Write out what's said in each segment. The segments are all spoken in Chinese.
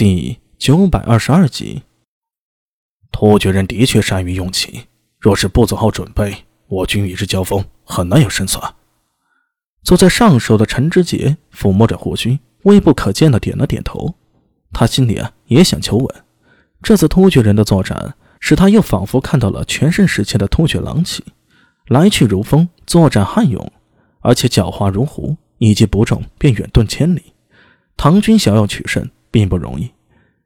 第九百二十二集，突厥人的确善于用骑，若是不做好准备，我军与之交锋很难有胜算。坐在上首的陈知节抚摸着胡须，微不可见的点了点头。他心里啊也想求稳。这次突厥人的作战，使他又仿佛看到了全盛时期的突厥狼骑，来去如风，作战悍勇，而且狡猾如狐，一击不中便远遁千里。唐军想要取胜。并不容易。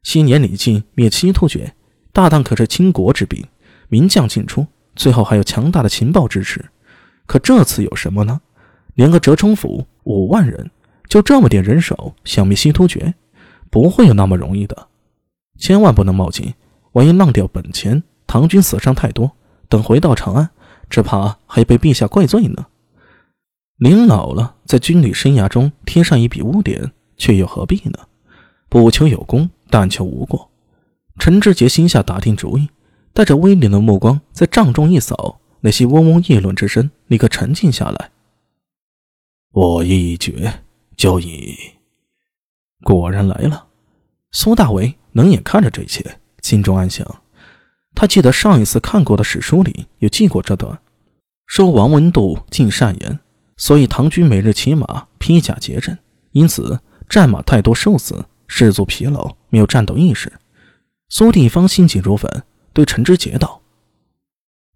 昔年李靖灭西突厥，大唐可是倾国之兵，名将尽出，最后还有强大的情报支持。可这次有什么呢？连个折冲府五万人，就这么点人手，消灭西突厥，不会有那么容易的。千万不能冒进，万一浪掉本钱，唐军死伤太多，等回到长安，只怕还被陛下怪罪呢。临老了，在军旅生涯中贴上一笔污点，却又何必呢？不求有功，但求无过。陈志杰心下打定主意，带着威廉的目光在帐中一扫，那些嗡嗡议论之声立刻沉静下来。我意已决，就以……果然来了。苏大为冷眼看着这一切，心中暗想：他记得上一次看过的史书里有记过这段，说王文度尽善言，所以唐军每日骑马披甲结阵，因此战马太多，受死。士卒疲劳，没有战斗意识。苏定方心急如焚，对陈知节道：“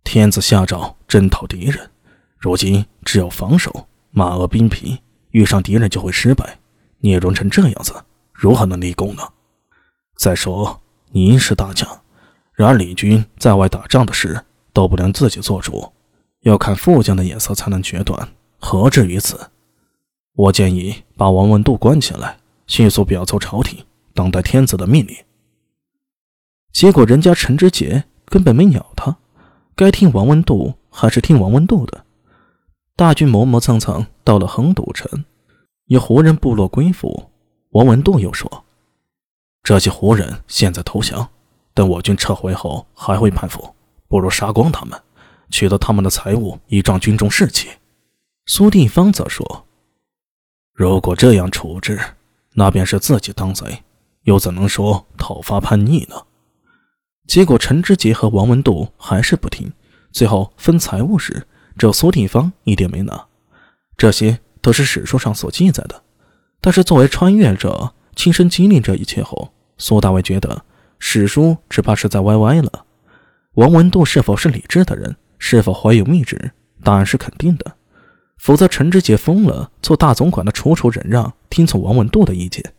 天子下诏征讨敌人，如今只有防守，马额兵疲，遇上敌人就会失败。聂荣成这样子，如何能立功呢？再说您是大将，然而李军在外打仗的事都不能自己做主，要看副将的眼色才能决断，何至于此？我建议把王文度关起来。”迅速表奏朝廷，等待天子的命令。结果人家陈知节根本没鸟他，该听王文度还是听王文度的。大军磨磨蹭蹭到了横渡城，有胡人部落归附。王文度又说：“这些胡人现在投降，等我军撤回后还会叛服，不如杀光他们，取得他们的财物，以壮军中士气。”苏定方则说：“如果这样处置。”那便是自己当贼，又怎能说讨伐叛逆呢？结果陈知节和王文度还是不听，最后分财物时，只有苏定方一点没拿。这些都是史书上所记载的，但是作为穿越者，亲身经历这一切后，苏大伟觉得史书只怕是在歪歪了。王文度是否是理智的人，是否怀有密旨，答案是肯定的。否则，陈知节疯了，做大总管的楚楚忍让，听从王文度的意见。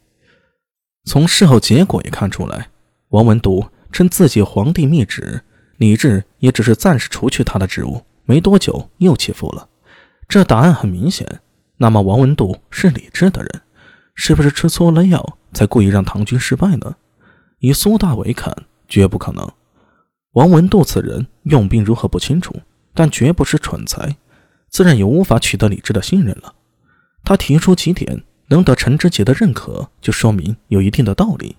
从事后结果也看出来，王文度称自己皇帝密旨，李治也只是暂时除去他的职务，没多久又起复了。这答案很明显。那么，王文度是李治的人，是不是吃错了药，才故意让唐军失败呢？以苏大伟看，绝不可能。王文度此人用兵如何不清楚，但绝不是蠢材。自然也无法取得李治的信任了。他提出几点，能得陈知节的认可，就说明有一定的道理。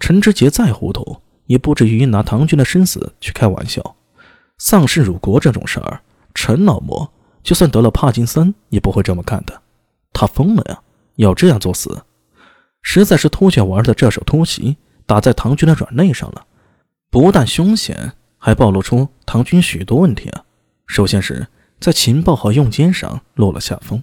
陈知节再糊涂，也不至于拿唐军的生死去开玩笑。丧事辱国这种事儿，陈老魔就算得了帕金森，也不会这么干的。他疯了呀！要这样作死，实在是突厥玩的这手突袭打在唐军的软肋上了。不但凶险，还暴露出唐军许多问题啊。首先是。在情报和用奸上落了下风，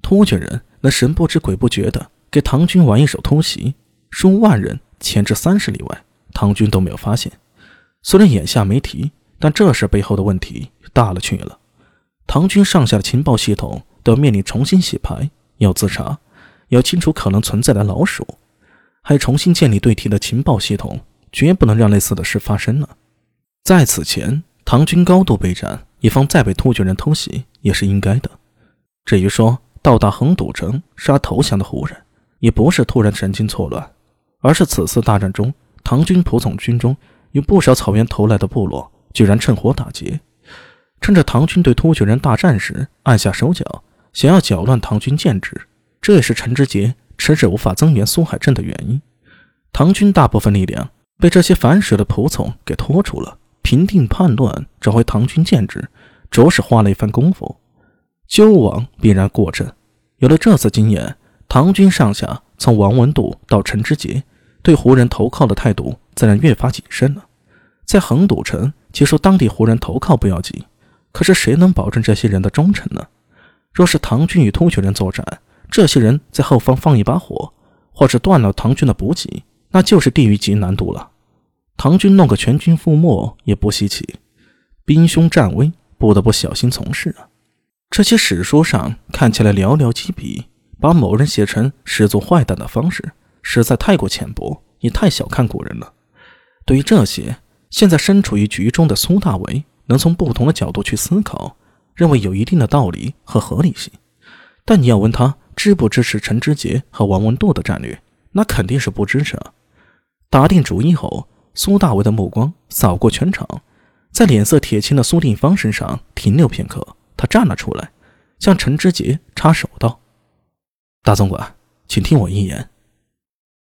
突厥人那神不知鬼不觉的给唐军玩一手突袭，数万人潜至三十里外，唐军都没有发现。虽然眼下没提，但这事背后的问题大了去了。唐军上下的情报系统都要面临重新洗牌，要自查，要清除可能存在的老鼠，还重新建立对敌的情报系统，绝不能让类似的事发生了。在此前，唐军高度备战。以防再被突厥人偷袭也是应该的。至于说到达横渡城杀投降的胡人，也不是突然神经错乱，而是此次大战中，唐军仆从军中有不少草原投来的部落，居然趁火打劫，趁着唐军对突厥人大战时按下手脚，想要搅乱唐军建制。这也是陈知节迟迟无法增援苏海镇的原因。唐军大部分力量被这些反水的仆从给拖住了。平定叛乱，找回唐军建制，着实花了一番功夫。纠王必然过阵，有了这次经验，唐军上下从王文度到陈知节，对胡人投靠的态度自然越发谨慎了。在横渡城接受当地胡人投靠不要紧，可是谁能保证这些人的忠诚呢？若是唐军与突厥人作战，这些人在后方放一把火，或者断了唐军的补给，那就是地狱级难度了。唐军弄个全军覆没也不稀奇，兵凶战危，不得不小心从事啊。这些史书上看起来寥寥几笔，把某人写成十足坏蛋的方式，实在太过浅薄，也太小看古人了。对于这些，现在身处于局中的苏大为能从不同的角度去思考，认为有一定的道理和合理性。但你要问他支不支持陈知节和王文度的战略，那肯定是不支持啊。打定主意后。苏大为的目光扫过全场，在脸色铁青的苏定方身上停留片刻，他站了出来，向陈知节插手道：“大总管，请听我一言。